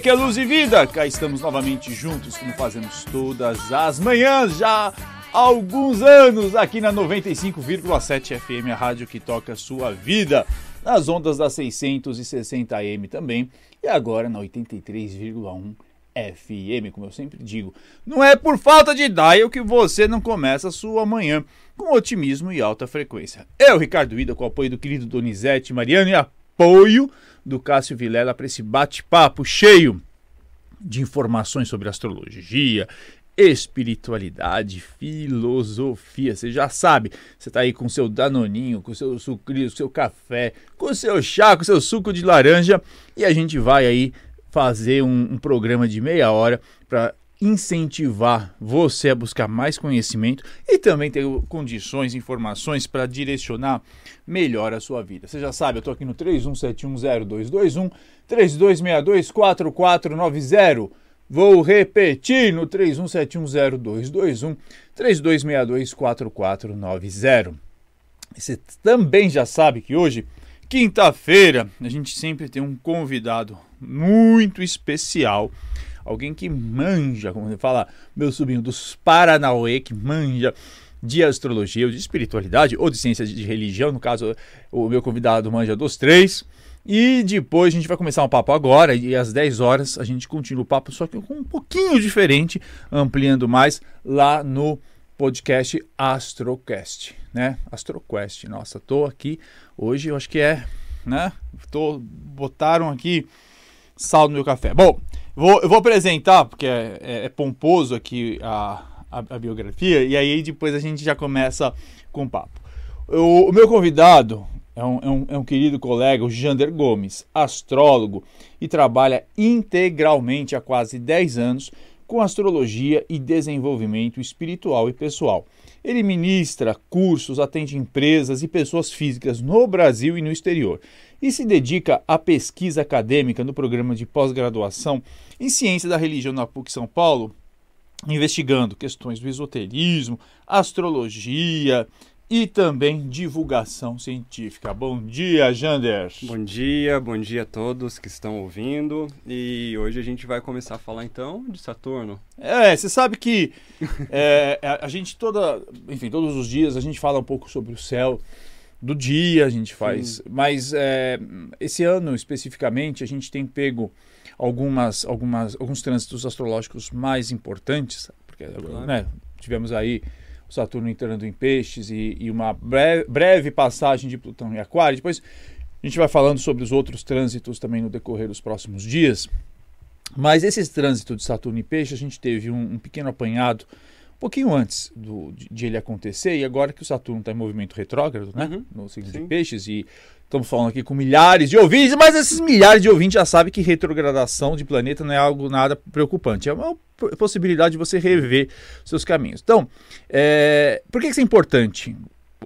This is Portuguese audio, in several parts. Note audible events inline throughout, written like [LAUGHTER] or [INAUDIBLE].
que é Luz e Vida, cá estamos novamente juntos, como fazemos todas as manhãs, já há alguns anos, aqui na 95,7 FM, a rádio que toca a sua vida, nas ondas da 660 AM também, e agora na 83,1 FM, como eu sempre digo. Não é por falta de dial que você não começa a sua manhã com otimismo e alta frequência. Eu, Ricardo Ida, com o apoio do querido Donizete Mariano e apoio do Cássio Vilela para esse bate-papo cheio de informações sobre astrologia, espiritualidade, filosofia. Você já sabe, você está aí com seu danoninho, com seu sucrilho, seu café, com seu chá, com seu suco de laranja e a gente vai aí fazer um, um programa de meia hora para incentivar você a buscar mais conhecimento e também ter condições, informações para direcionar melhor a sua vida. Você já sabe, eu estou aqui no 31710221, 32624490. Vou repetir no 31710221, 32624490. Você também já sabe que hoje, quinta-feira, a gente sempre tem um convidado muito especial alguém que manja, como você fala, meu sobrinho dos Paranauê, que manja de astrologia, ou de espiritualidade, ou de ciência de religião, no caso, o meu convidado manja dos três. E depois a gente vai começar um papo agora, e às 10 horas a gente continua o papo, só que com um pouquinho diferente, ampliando mais lá no podcast Astrocast, né? Astroquest. Nossa, tô aqui hoje, eu acho que é, né? Tô botaram aqui sal no meu café. Bom, vou, eu vou apresentar, porque é, é, é pomposo aqui a, a, a, biografia, e aí depois a gente já começa com o papo. O, o meu convidado é um, é, um, é um querido colega, o Jander Gomes, astrólogo, e trabalha integralmente há quase 10 anos com astrologia e desenvolvimento espiritual e pessoal. Ele ministra cursos, atende empresas e pessoas físicas no Brasil e no exterior e se dedica à pesquisa acadêmica no programa de pós-graduação em Ciência da Religião na PUC São Paulo, investigando questões do esoterismo, astrologia e também divulgação científica. Bom dia, Jander. Bom dia, bom dia a todos que estão ouvindo. E hoje a gente vai começar a falar então de Saturno. É, você sabe que [LAUGHS] é, a gente toda, enfim, todos os dias a gente fala um pouco sobre o céu do dia a gente faz. Sim. Mas é, esse ano especificamente a gente tem pego algumas, algumas, alguns trânsitos astrológicos mais importantes, porque claro. né, tivemos aí o Saturno entrando em peixes e, e uma breve, breve, passagem de Plutão em Aquário. Depois a gente vai falando sobre os outros trânsitos também no decorrer dos próximos dias. Mas esses trânsitos de Saturno em peixe, a gente teve um, um pequeno apanhado pouquinho antes do, de, de, ele acontecer, e agora que o Saturno está em movimento retrógrado, né? Uhum. No signo Sim. de peixes, e estamos falando aqui com milhares de ouvintes, mas esses milhares de ouvintes já sabem que retrogradação de planeta não é algo nada preocupante. É uma possibilidade de você rever seus caminhos. Então, é, por que isso é importante?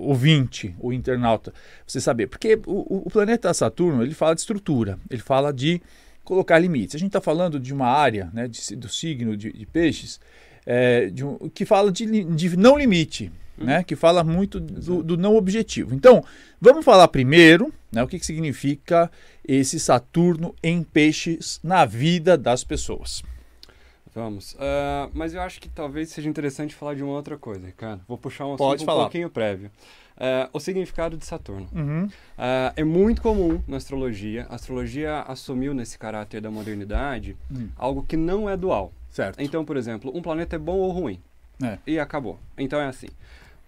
ouvinte, o internauta, você saber. Porque o, o, planeta Saturno, ele fala de estrutura, ele fala de colocar limites. A gente está falando de uma área né, de, do signo de, de peixes é, um, que fala de, de não limite, hum. né? que fala muito do, do, não objetivo. Então, vamos falar primeiro né, o que, que significa esse Saturno em peixes na vida das pessoas. Vamos. Uh, mas eu acho que talvez seja interessante falar de uma outra coisa, Ricardo. Vou puxar um assunto um pouquinho prévio. Uh, o significado de Saturno. Uhum. Uh, é muito comum na astrologia. A astrologia assumiu nesse caráter da modernidade uhum. algo que não é dual. Certo. Então, por exemplo, um planeta é bom ou ruim. É. E acabou. Então é assim.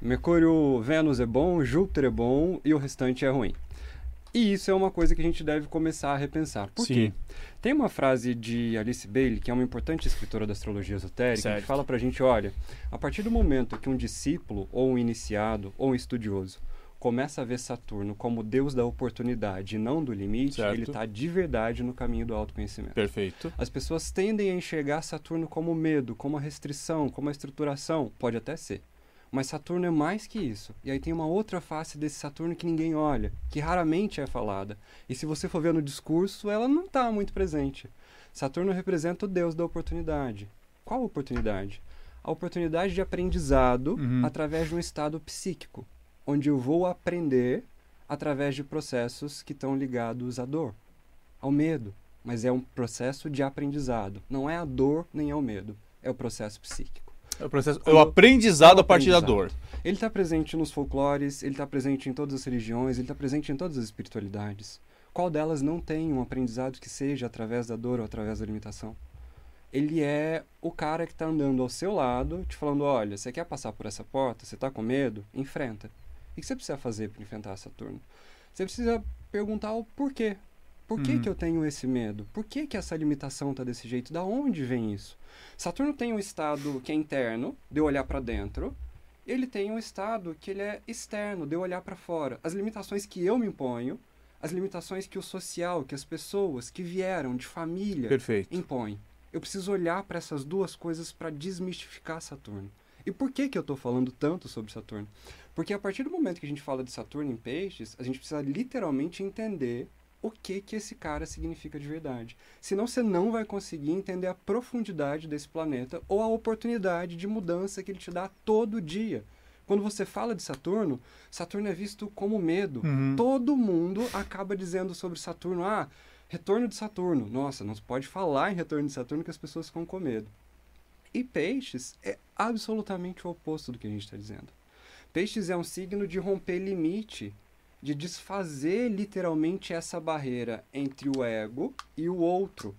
Mercúrio, Vênus é bom, Júpiter é bom e o restante é ruim. E isso é uma coisa que a gente deve começar a repensar. Por Sim. quê? Tem uma frase de Alice Bailey, que é uma importante escritora da astrologia esotérica, certo. que fala pra gente, olha, a partir do momento que um discípulo, ou um iniciado, ou um estudioso, começa a ver Saturno como Deus da oportunidade e não do limite, certo. ele está de verdade no caminho do autoconhecimento. Perfeito. As pessoas tendem a enxergar Saturno como medo, como a restrição, como a estruturação. Pode até ser. Mas Saturno é mais que isso. E aí tem uma outra face desse Saturno que ninguém olha, que raramente é falada. E se você for ver no discurso, ela não está muito presente. Saturno representa o Deus da oportunidade. Qual oportunidade? A oportunidade de aprendizado uhum. através de um estado psíquico onde eu vou aprender através de processos que estão ligados à dor, ao medo, mas é um processo de aprendizado. Não é a dor nem é o medo, é o processo psíquico. É o, processo, é o aprendizado o a partir da dor. Ele está presente nos folclores, ele está presente em todas as religiões, ele está presente em todas as espiritualidades. Qual delas não tem um aprendizado que seja através da dor ou através da limitação? Ele é o cara que está andando ao seu lado, te falando: olha, você quer passar por essa porta? Você está com medo? Enfrenta. O que você precisa fazer para enfrentar Saturno? Você precisa perguntar o porquê. Por que, uhum. que eu tenho esse medo? Por que, que essa limitação está desse jeito? Da onde vem isso? Saturno tem um estado que é interno, de olhar para dentro. Ele tem um estado que ele é externo, de olhar para fora. As limitações que eu me imponho, as limitações que o social, que as pessoas que vieram de família Perfeito. impõem. Eu preciso olhar para essas duas coisas para desmistificar Saturno. E por que, que eu estou falando tanto sobre Saturno? Porque a partir do momento que a gente fala de Saturno em peixes, a gente precisa literalmente entender o que que esse cara significa de verdade. Senão você não vai conseguir entender a profundidade desse planeta ou a oportunidade de mudança que ele te dá todo dia. Quando você fala de Saturno, Saturno é visto como medo. Uhum. Todo mundo acaba dizendo sobre Saturno, ah, retorno de Saturno. Nossa, não se pode falar em retorno de Saturno que as pessoas ficam com medo. E peixes é absolutamente o oposto do que a gente está dizendo. Peixes é um signo de romper limite de desfazer literalmente essa barreira entre o ego e o outro.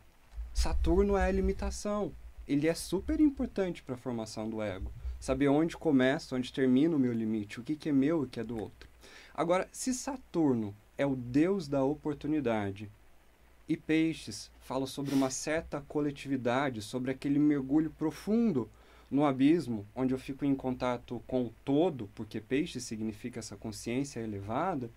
Saturno é a limitação. Ele é super importante para a formação do ego. Saber onde começa, onde termina o meu limite, o que, que é meu e o que é do outro. Agora, se Saturno é o deus da oportunidade e Peixes fala sobre uma certa coletividade, sobre aquele mergulho profundo no abismo, onde eu fico em contato com o todo, porque peixe significa essa consciência elevada,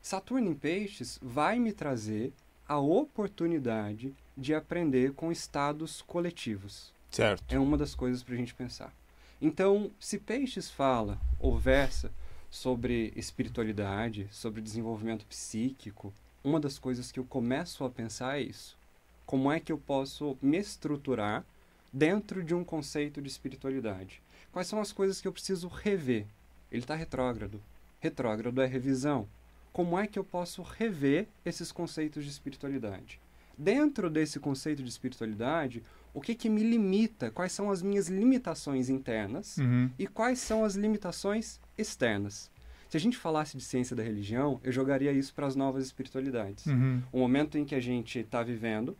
Saturno em peixes vai me trazer a oportunidade de aprender com estados coletivos. Certo. É uma das coisas para a gente pensar. Então, se Peixes fala ou versa sobre espiritualidade, sobre desenvolvimento psíquico, uma das coisas que eu começo a pensar é isso. Como é que eu posso me estruturar dentro de um conceito de espiritualidade. Quais são as coisas que eu preciso rever? Ele está retrógrado. Retrógrado é revisão. Como é que eu posso rever esses conceitos de espiritualidade? Dentro desse conceito de espiritualidade, o que, que me limita? Quais são as minhas limitações internas uhum. e quais são as limitações externas? Se a gente falasse de ciência da religião, eu jogaria isso para as novas espiritualidades. Uhum. O momento em que a gente está vivendo,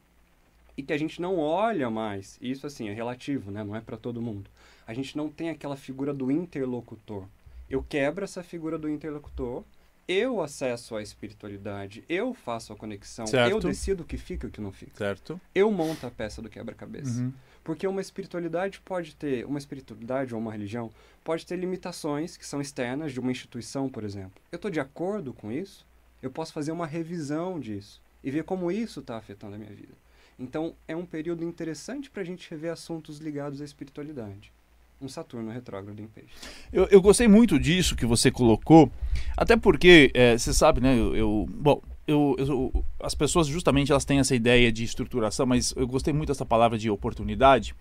e que a gente não olha mais. Isso assim é relativo, né? Não é para todo mundo. A gente não tem aquela figura do interlocutor. Eu quebro essa figura do interlocutor, eu acesso à espiritualidade, eu faço a conexão, certo. eu decido o que fica e o que não fica. Certo. Eu monto a peça do quebra-cabeça. Uhum. Porque uma espiritualidade pode ter, uma espiritualidade ou uma religião pode ter limitações que são externas de uma instituição, por exemplo. Eu estou de acordo com isso, eu posso fazer uma revisão disso e ver como isso está afetando a minha vida. Então, é um período interessante para a gente rever assuntos ligados à espiritualidade. Um Saturno retrógrado em peixe. Eu, eu gostei muito disso que você colocou, até porque, é, você sabe, né, eu, eu bom, eu, eu, as pessoas justamente elas têm essa ideia de estruturação, mas eu gostei muito dessa palavra de oportunidade,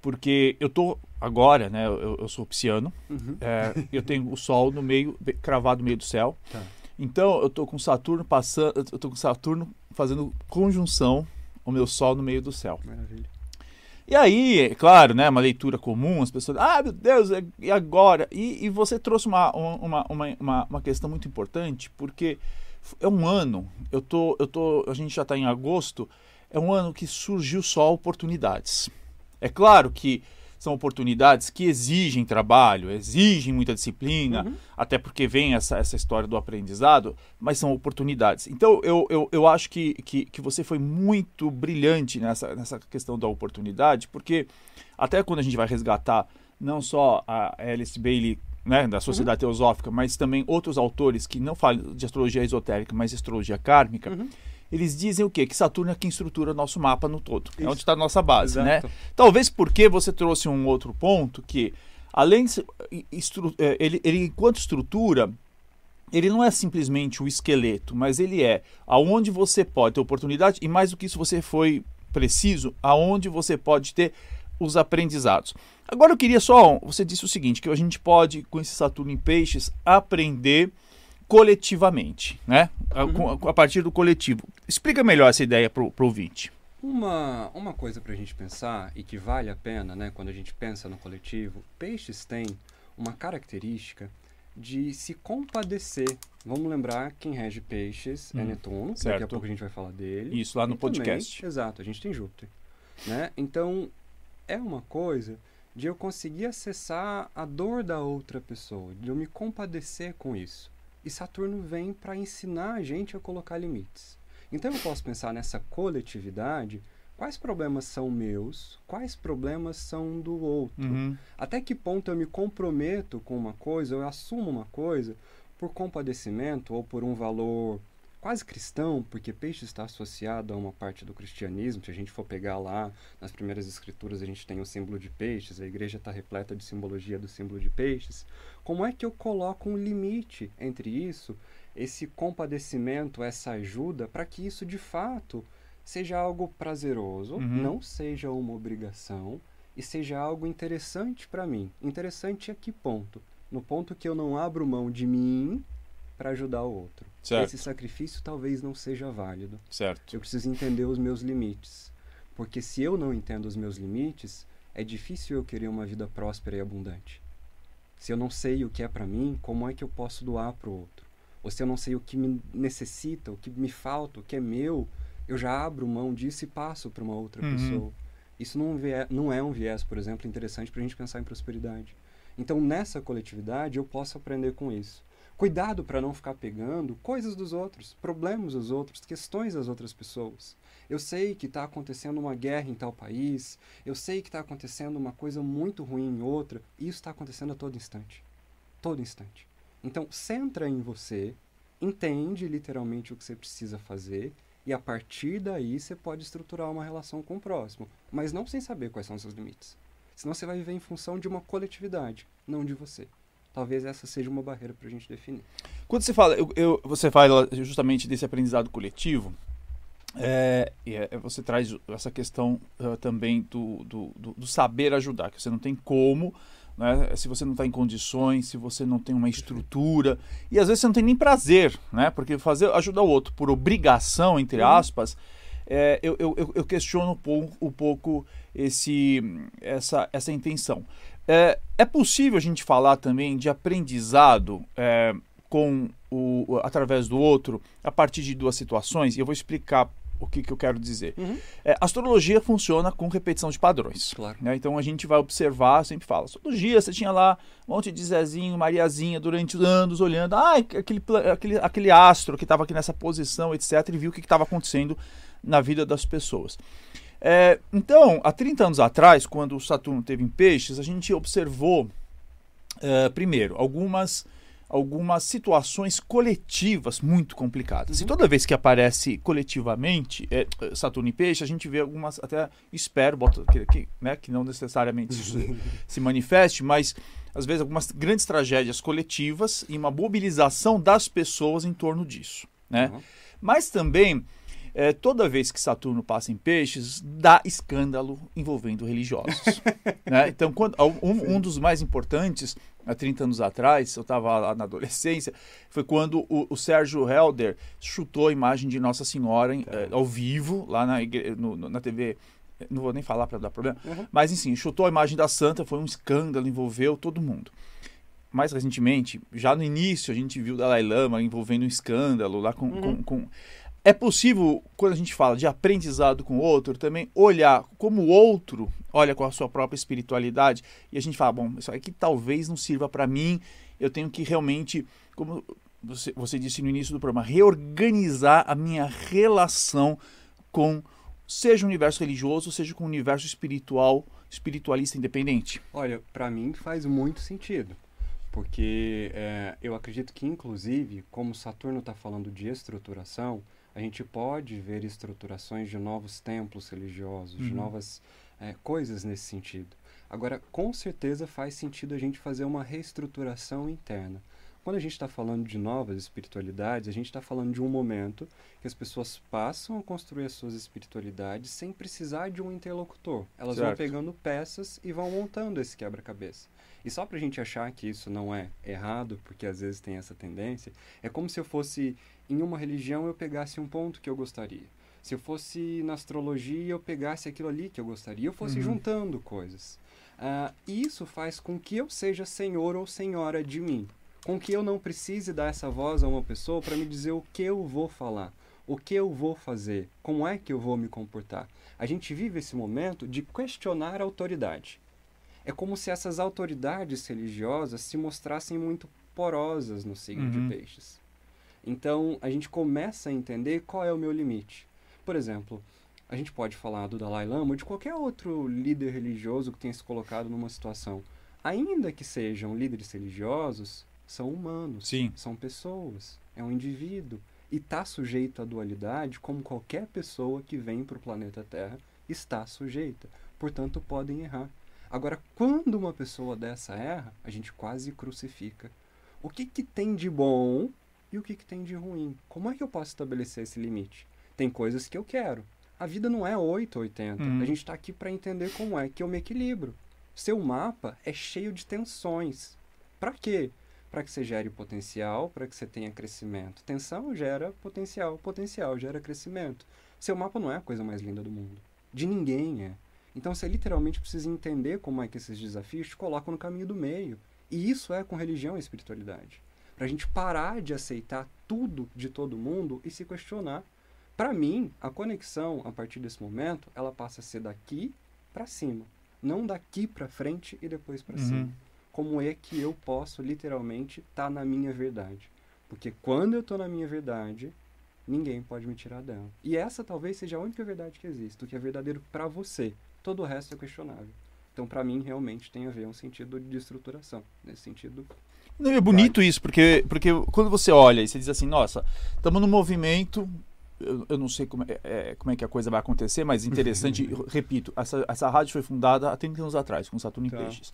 porque eu tô agora, né, eu, eu sou pisciano, uhum. é, eu tenho o Sol no meio, cravado no meio do céu, tá. então eu tô com Saturno passando, eu tô com Saturno fazendo conjunção o meu sol no meio do céu. Maravilha. E aí, é claro, né, uma leitura comum, as pessoas, ah, meu Deus, e agora? E, e você trouxe uma, uma, uma, uma, uma questão muito importante, porque é um ano, eu tô, eu tô, a gente já está em agosto, é um ano que surgiu só oportunidades. É claro que são oportunidades que exigem trabalho, exigem muita disciplina, uhum. até porque vem essa, essa história do aprendizado, mas são oportunidades. Então, eu, eu, eu acho que, que, que você foi muito brilhante nessa, nessa questão da oportunidade, porque até quando a gente vai resgatar não só a Alice Bailey né, da Sociedade uhum. Teosófica, mas também outros autores que não falam de astrologia esotérica, mas de astrologia kármica, uhum eles dizem o quê? Que Saturno é quem estrutura nosso mapa no todo. Isso. É onde está a nossa base, né? Exato. né? Talvez porque você trouxe um outro ponto que, além de é, ele, ele enquanto estrutura, ele não é simplesmente o esqueleto, mas ele é aonde você pode ter oportunidade e mais do que isso você foi preciso, aonde você pode ter os aprendizados. Agora eu queria só, você disse o seguinte, que a gente pode com esse Saturno em peixes aprender coletivamente, né? Uhum. A, a, partir do coletivo. Explica melhor essa ideia para o ouvinte. Uma, uma coisa para a gente pensar e que vale a pena, né, quando a gente pensa no coletivo, peixes têm uma característica de se compadecer. Vamos lembrar quem rege peixes é hum, é Netuno, certo. daqui a pouco a gente vai falar dele. Isso lá no podcast. Também, exato, a gente tem Júpiter. Né? Então, é uma coisa de eu conseguir acessar a dor da outra pessoa, de eu me compadecer com isso. E Saturno vem para ensinar a gente a colocar limites. Então eu posso pensar nessa coletividade, quais problemas são meus, quais problemas são do outro. Uhum. Até que ponto eu me comprometo com uma coisa, eu assumo uma coisa por compadecimento ou por um valor quase cristão, porque peixe está associado a uma parte do cristianismo. Se a gente for pegar lá nas primeiras escrituras, a gente tem o símbolo de peixes, a igreja está repleta de simbologia do símbolo de peixes. Como é que eu coloco um limite entre isso, esse compadecimento, essa ajuda, para que isso de fato seja algo prazeroso, uhum. não seja uma obrigação e seja algo interessante para mim? Interessante a que ponto? No ponto que eu não abro mão de mim para ajudar o outro. Certo. Esse sacrifício talvez não seja válido. Certo. Eu preciso entender os meus limites. Porque se eu não entendo os meus limites, é difícil eu querer uma vida próspera e abundante. Se eu não sei o que é para mim, como é que eu posso doar para o outro? Ou se eu não sei o que me necessita, o que me falta, o que é meu, eu já abro mão disso e passo para uma outra uhum. pessoa. Isso não, não é um viés, por exemplo, interessante para a gente pensar em prosperidade. Então, nessa coletividade, eu posso aprender com isso. Cuidado para não ficar pegando coisas dos outros, problemas dos outros, questões das outras pessoas. Eu sei que está acontecendo uma guerra em tal país, eu sei que está acontecendo uma coisa muito ruim em outra, e isso está acontecendo a todo instante. Todo instante. Então, centra em você, entende literalmente o que você precisa fazer, e a partir daí você pode estruturar uma relação com o próximo, mas não sem saber quais são os seus limites. Senão você vai viver em função de uma coletividade, não de você talvez essa seja uma barreira para a gente definir. Quando você fala, eu, eu, você fala justamente desse aprendizado coletivo, é, é, você traz essa questão uh, também do, do, do, do, saber ajudar, que você não tem como, né, se você não está em condições, se você não tem uma estrutura, e às vezes você não tem nem prazer, né, porque fazer ajudar o outro por obrigação, entre uhum. aspas, é, eu, eu, eu, questiono um pouco, um pouco esse, essa, essa intenção. É, é possível a gente falar também de aprendizado é, com o, através do outro a partir de duas situações, e eu vou explicar o que, que eu quero dizer. Uhum. É, astrologia funciona com repetição de padrões. Claro. Né? Então a gente vai observar, sempre fala, astrologia, você tinha lá um monte de Zezinho, Mariazinha durante anos olhando, ah, aquele, aquele, aquele astro que estava aqui nessa posição, etc., e viu o que estava acontecendo na vida das pessoas. É, então, há 30 anos atrás, quando o Saturno teve em peixes, a gente observou, é, primeiro, algumas, algumas situações coletivas muito complicadas. Uhum. E toda vez que aparece coletivamente é, Saturno em peixe, a gente vê algumas, até espero, boto, que, que, né, que não necessariamente se, [LAUGHS] se manifeste, mas às vezes algumas grandes tragédias coletivas e uma mobilização das pessoas em torno disso. Né? Uhum. Mas também é, toda vez que Saturno passa em peixes, dá escândalo envolvendo religiosos. [LAUGHS] né? Então, quando, um, um, dos mais importantes, há 30 anos atrás, eu estava lá na adolescência, foi quando o, o, Sérgio Helder chutou a imagem de Nossa Senhora é, ao vivo, lá na, no, na TV não vou nem falar para dar problema, uhum. mas enfim, chutou a imagem da santa, foi um escândalo, envolveu todo mundo. Mais recentemente, já no início, a gente viu o Dalai Lama envolvendo um escândalo lá com, uhum. com, com é possível, quando a gente fala de aprendizado com o outro, também olhar como o outro olha com a sua própria espiritualidade e a gente fala, bom, isso aqui talvez não sirva para mim, eu tenho que realmente, como você, você disse no início do programa, reorganizar a minha relação com, seja o universo religioso, seja com o universo espiritual, espiritualista independente. Olha, para mim faz muito sentido porque é, eu acredito que, inclusive, como Saturno está falando de estruturação, a gente pode ver estruturações de novos templos religiosos, uhum. de novas é, coisas nesse sentido. Agora, com certeza faz sentido a gente fazer uma reestruturação interna. Quando a gente está falando de novas espiritualidades, a gente está falando de um momento que as pessoas passam a construir as suas espiritualidades sem precisar de um interlocutor. Elas certo. vão pegando peças e vão montando esse quebra-cabeça. E só para a gente achar que isso não é errado, porque às vezes tem essa tendência, é como se eu fosse em uma religião eu pegasse um ponto que eu gostaria. Se eu fosse na astrologia eu pegasse aquilo ali que eu gostaria, eu fosse uhum. juntando coisas. Uh, isso faz com que eu seja senhor ou senhora de mim com que eu não precise dar essa voz a uma pessoa para me dizer o que eu vou falar, o que eu vou fazer, como é que eu vou me comportar. A gente vive esse momento de questionar a autoridade. É como se essas autoridades religiosas se mostrassem muito porosas no signo uhum. de peixes. Então, a gente começa a entender qual é o meu limite. Por exemplo, a gente pode falar do Dalai Lama ou de qualquer outro líder religioso que tenha se colocado numa situação. Ainda que sejam líderes religiosos, são humanos, Sim. são pessoas, é um indivíduo e está sujeito à dualidade como qualquer pessoa que vem para o planeta Terra está sujeita. Portanto, podem errar. Agora, quando uma pessoa dessa erra, a gente quase crucifica. O que, que tem de bom e o que, que tem de ruim? Como é que eu posso estabelecer esse limite? Tem coisas que eu quero. A vida não é 8 ou 80. Uhum. A gente está aqui para entender como é que eu me equilibro. Seu mapa é cheio de tensões. Para quê? para que você gere potencial, para que você tenha crescimento. Tensão gera potencial, potencial gera crescimento. Seu mapa não é a coisa mais linda do mundo. De ninguém é. Então você literalmente precisa entender como é que esses desafios te colocam no caminho do meio. E isso é com religião e espiritualidade. Para a gente parar de aceitar tudo de todo mundo e se questionar. Para mim, a conexão a partir desse momento, ela passa a ser daqui para cima, não daqui para frente e depois para uhum. cima como é que eu posso literalmente estar tá na minha verdade. Porque quando eu estou na minha verdade, ninguém pode me tirar dela. E essa talvez seja a única verdade que existe, o que é verdadeiro para você. Todo o resto é questionável. Então, para mim, realmente tem a ver um sentido de estruturação. Nesse sentido. Não, é bonito isso, porque, porque quando você olha e você diz assim, nossa, estamos no movimento, eu, eu, não sei como é, é, como é que a coisa vai acontecer, mas interessante, [LAUGHS] repito, essa, essa rádio foi fundada há 30 anos atrás, com Saturno tá. em Peixes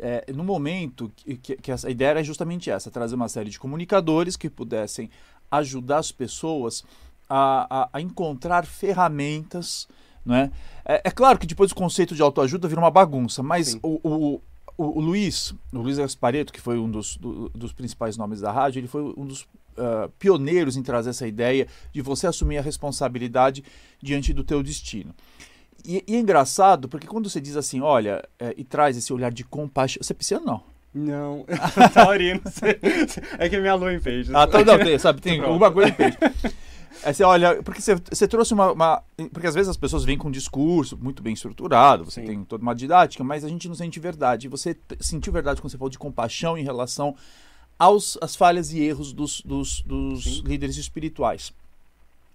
é, no momento que, que, que essa ideia era justamente essa, trazer uma série de comunicadores que pudessem ajudar as pessoas a, a, a encontrar ferramentas, não é? é? é? claro que depois o conceito de autoajuda vira uma bagunça, mas o, o, o, o, Luiz, o Luiz Gaspareto, que foi um dos, do, dos principais nomes da rádio, ele foi um dos uh, pioneiros em trazer essa ideia de você assumir a responsabilidade diante do teu destino. E, e, é engraçado, porque quando você diz assim, olha, é, e traz esse olhar de compaixão. Você é pisciano, não? Não, [LAUGHS] taurino. [LAUGHS] é que minha lua em peixe. Ah, tá, não, tem, sabe, [LAUGHS] tem alguma coisa em peixe. É, você olha, porque você, você trouxe uma, uma, Porque às vezes as pessoas vêm com um discurso muito bem estruturado, você Sim. tem toda uma didática, mas a gente não sente verdade. Você sentiu verdade quando você falou de compaixão em relação aos, às falhas e erros dos, dos, dos líderes espirituais.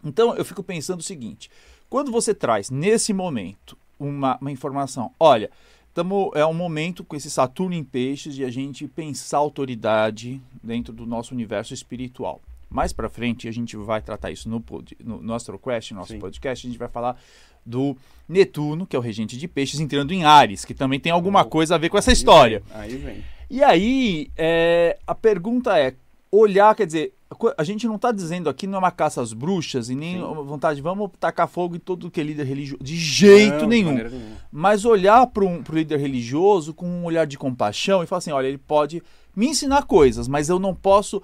Então eu fico pensando o seguinte: quando você traz nesse momento uma, uma informação, olha, tamo, é um momento com esse Saturno em peixes de a gente pensar autoridade dentro do nosso universo espiritual. Mais para frente a gente vai tratar isso no, no, no AstroQuest, nosso Sim. podcast, a gente vai falar do Netuno, que é o regente de peixes, entrando em Ares, que também tem alguma oh, coisa a ver com essa história. Vem, aí vem. E aí, é, a pergunta é, olhar, quer dizer, a gente não está dizendo aqui não é uma caça às bruxas e nem Sim. vontade, vamos tacar fogo em todo que é líder religioso. De jeito não, nenhum. De Mas olhar para um pro líder religioso com um olhar de compaixão e falar assim: olha, ele pode me ensinar coisas, mas eu não posso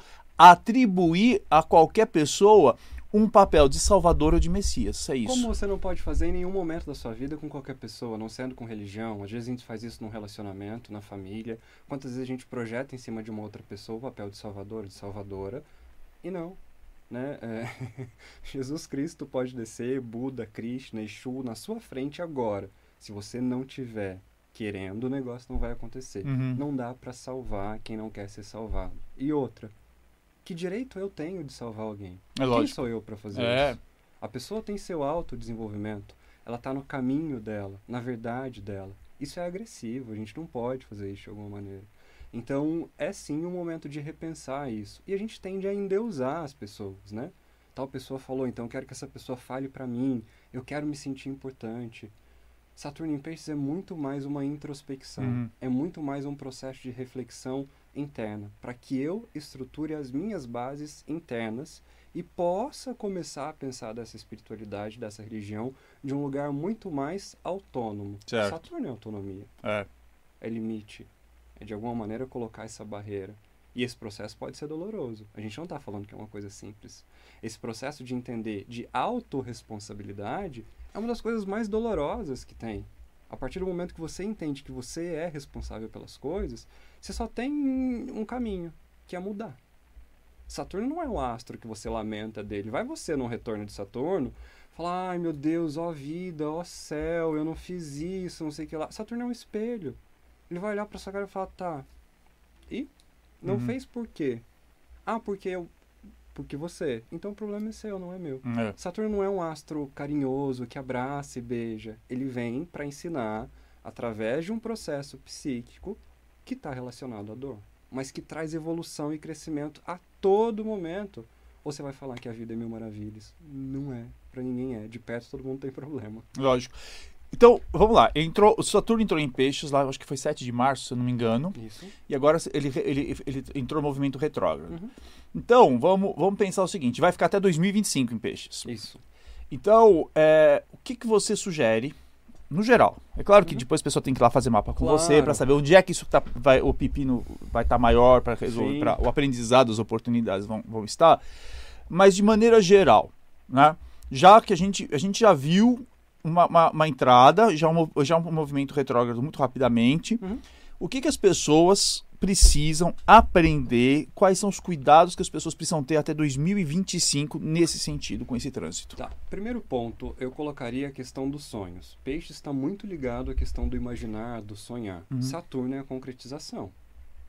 atribuir a qualquer pessoa um papel de salvador ou de messias. É isso. Como você não pode fazer em nenhum momento da sua vida com qualquer pessoa, não sendo com religião. Às vezes a gente faz isso num relacionamento, na família. Quantas vezes a gente projeta em cima de uma outra pessoa o papel de salvador, de salvadora, e não. Né? É, [LAUGHS] Jesus Cristo pode descer, Buda, Krishna, Exu na sua frente agora. Se você não tiver querendo, o negócio não vai acontecer. Uhum. Não dá para salvar quem não quer ser salvado. E outra, que direito eu tenho de salvar alguém? É Quem sou eu para fazer é. isso? A pessoa tem seu autodesenvolvimento. Ela está no caminho dela, na verdade dela. Isso é agressivo, a gente não pode fazer isso de alguma maneira. Então, é sim um momento de repensar isso. E a gente tende a endeusar as pessoas, né? Tal pessoa falou, então quero que essa pessoa fale para mim, eu quero me sentir importante. Saturno em Peixes é muito mais uma introspecção, uhum. é muito mais um processo de reflexão interna, para que eu estruture as minhas bases internas e possa começar a pensar dessa espiritualidade, dessa religião, de um lugar muito mais autônomo. Certo. Saturno é autonomia. É. É limite. É de alguma maneira colocar essa barreira. E esse processo pode ser doloroso. A gente não está falando que é uma coisa simples. Esse processo de entender de autorresponsabilidade é uma das coisas mais dolorosas que tem. A partir do momento que você entende que você é responsável pelas coisas, você só tem um caminho, que é mudar. Saturno não é um astro que você lamenta dele. Vai você no retorno de Saturno falar, ai meu Deus, ó vida, ó céu, eu não fiz isso, não sei o que lá. Saturno é um espelho. Ele vai olhar para sua cara e falar, tá. E? Não uhum. fez por quê? Ah, porque eu. Porque você. Então o problema é seu, não é meu. É. Saturno não é um astro carinhoso que abraça e beija. Ele vem para ensinar através de um processo psíquico que está relacionado à dor, mas que traz evolução e crescimento a todo momento. Ou você vai falar que a vida é mil maravilhas? Não é. Para ninguém é. De perto todo mundo tem problema. Lógico. Então, vamos lá. Entrou, o Saturno entrou em peixes lá, acho que foi 7 de março, se eu não me engano. Isso. E agora ele, ele, ele entrou no movimento retrógrado. Uhum. Então, vamos, vamos pensar o seguinte: vai ficar até 2025 em peixes. Isso. Então, é, o que, que você sugere, no geral? É claro que uhum. depois a pessoa tem que ir lá fazer mapa com claro. você para saber onde é que isso tá, vai, o pepino vai estar tá maior para resolver, pra, o aprendizado, as oportunidades vão, vão estar. Mas de maneira geral, né? Já que a gente, a gente já viu uma, uma, uma, entrada, já um, já um movimento retrógrado muito rapidamente. Uhum. O que, que as pessoas precisam aprender? Quais são os cuidados que as pessoas precisam ter até 2025 nesse sentido, com esse trânsito? Tá. Primeiro ponto, eu colocaria a questão dos sonhos. Peixe está muito ligado à questão do imaginar, do sonhar. Uhum. Saturno é a concretização.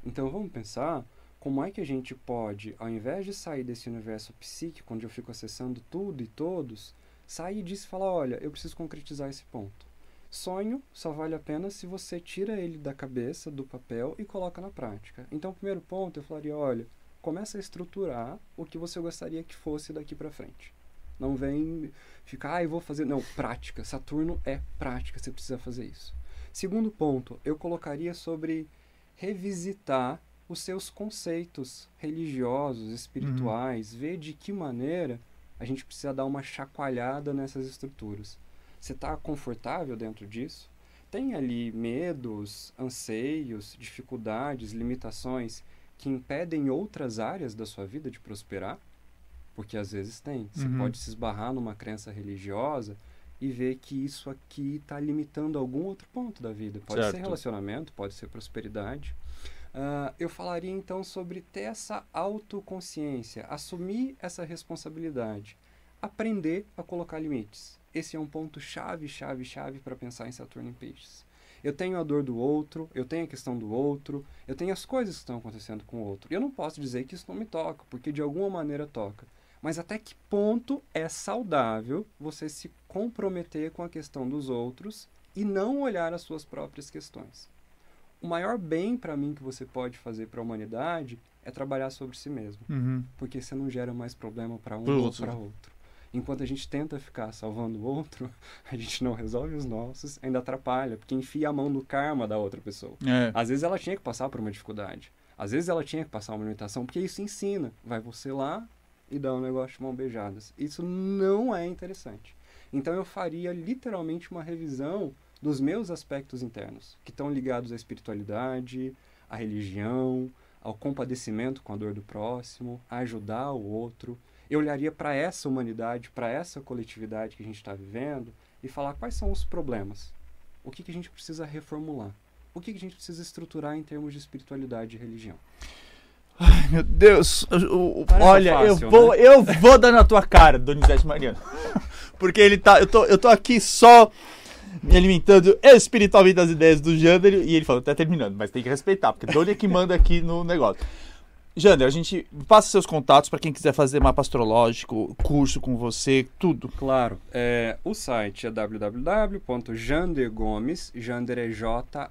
Então vamos pensar como é que a gente pode, ao invés de sair desse universo psíquico, onde eu fico acessando tudo e todos, sair disso e falar: olha, eu preciso concretizar esse ponto. Sonho só vale a pena se você tira ele da cabeça, do papel e coloca na prática. Então, o primeiro ponto eu falaria: olha, começa a estruturar o que você gostaria que fosse daqui para frente. Não vem ficar, ah, eu vou fazer. Não, prática. Saturno é prática, você precisa fazer isso. Segundo ponto, eu colocaria sobre revisitar os seus conceitos religiosos, espirituais, uhum. ver de que maneira a gente precisa dar uma chacoalhada nessas estruturas. Você está confortável dentro disso? Tem ali medos, anseios, dificuldades, limitações que impedem outras áreas da sua vida de prosperar? Porque às vezes tem. Você uhum. pode se esbarrar numa crença religiosa e ver que isso aqui está limitando algum outro ponto da vida. Pode certo. ser relacionamento, pode ser prosperidade. Uh, eu falaria então sobre ter essa autoconsciência, assumir essa responsabilidade, aprender a colocar limites. Esse é um ponto chave, chave, chave para pensar em Saturno em Peixes. Eu tenho a dor do outro, eu tenho a questão do outro, eu tenho as coisas que estão acontecendo com o outro. E eu não posso dizer que isso não me toca, porque de alguma maneira toca. Mas até que ponto é saudável você se comprometer com a questão dos outros e não olhar as suas próprias questões? O maior bem para mim que você pode fazer para a humanidade é trabalhar sobre si mesmo. Uhum. Porque você não gera mais problema para um ou para outro. Enquanto a gente tenta ficar salvando o outro, [LAUGHS] a gente não resolve os nossos, ainda atrapalha, porque enfia a mão no karma da outra pessoa. É. Às vezes ela tinha que passar por uma dificuldade. Às vezes ela tinha que passar uma limitação, porque isso ensina. Vai você lá e dá um negócio de mão beijadas. Isso não é interessante. Então eu faria literalmente uma revisão dos meus aspectos internos, que estão ligados à espiritualidade, à religião, ao compadecimento com a dor do próximo, a ajudar o outro. Eu olharia para essa humanidade, para essa coletividade que a gente está vivendo e falar quais são os problemas, o que, que a gente precisa reformular, o que, que a gente precisa estruturar em termos de espiritualidade e religião. Ai, meu Deus. olha, fácil, eu vou, né? eu vou dar na tua cara, Donizete Mariano. [LAUGHS] Porque ele tá, eu tô, eu tô aqui só me alimentando espiritualmente das ideias do Jander. E ele falou, tá terminando, mas tem que respeitar, porque Doni é que manda aqui no negócio. Jander, a gente passa seus contatos para quem quiser fazer mapa astrológico, curso com você, tudo. Claro. É, o site é www.jandergomes, Jander é J-A-N-D-H,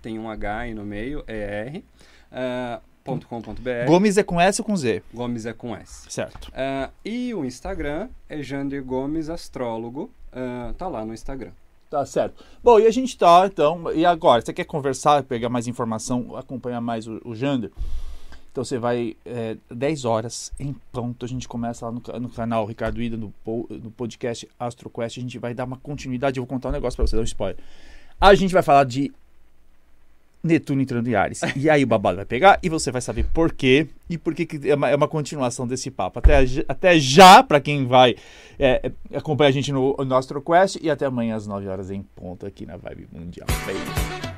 tem um H aí no meio, é R. Uh, .com.br. Gomes é com S ou com Z? Gomes é com S. Certo. Uh, e o Instagram é Jander Gomes Astrólogo. Uh, tá lá no Instagram. Tá certo. Bom, e a gente tá, então, e agora? Você quer conversar, pegar mais informação, acompanhar mais o, o Jander? Então você vai, é, 10 horas em ponto, a gente começa lá no, no canal Ricardo Ida, no, no podcast AstroQuest, a gente vai dar uma continuidade, eu vou contar um negócio pra você, dar um spoiler. A gente vai falar de Netuno entrando em Ares. E aí o babado vai pegar e você vai saber por quê e por que é uma, é uma continuação desse papo. Até, até já, para quem vai é, é, acompanhar a gente no, no AstroQuest e até amanhã às 9 horas em ponto aqui na Vibe Mundial. Beijo.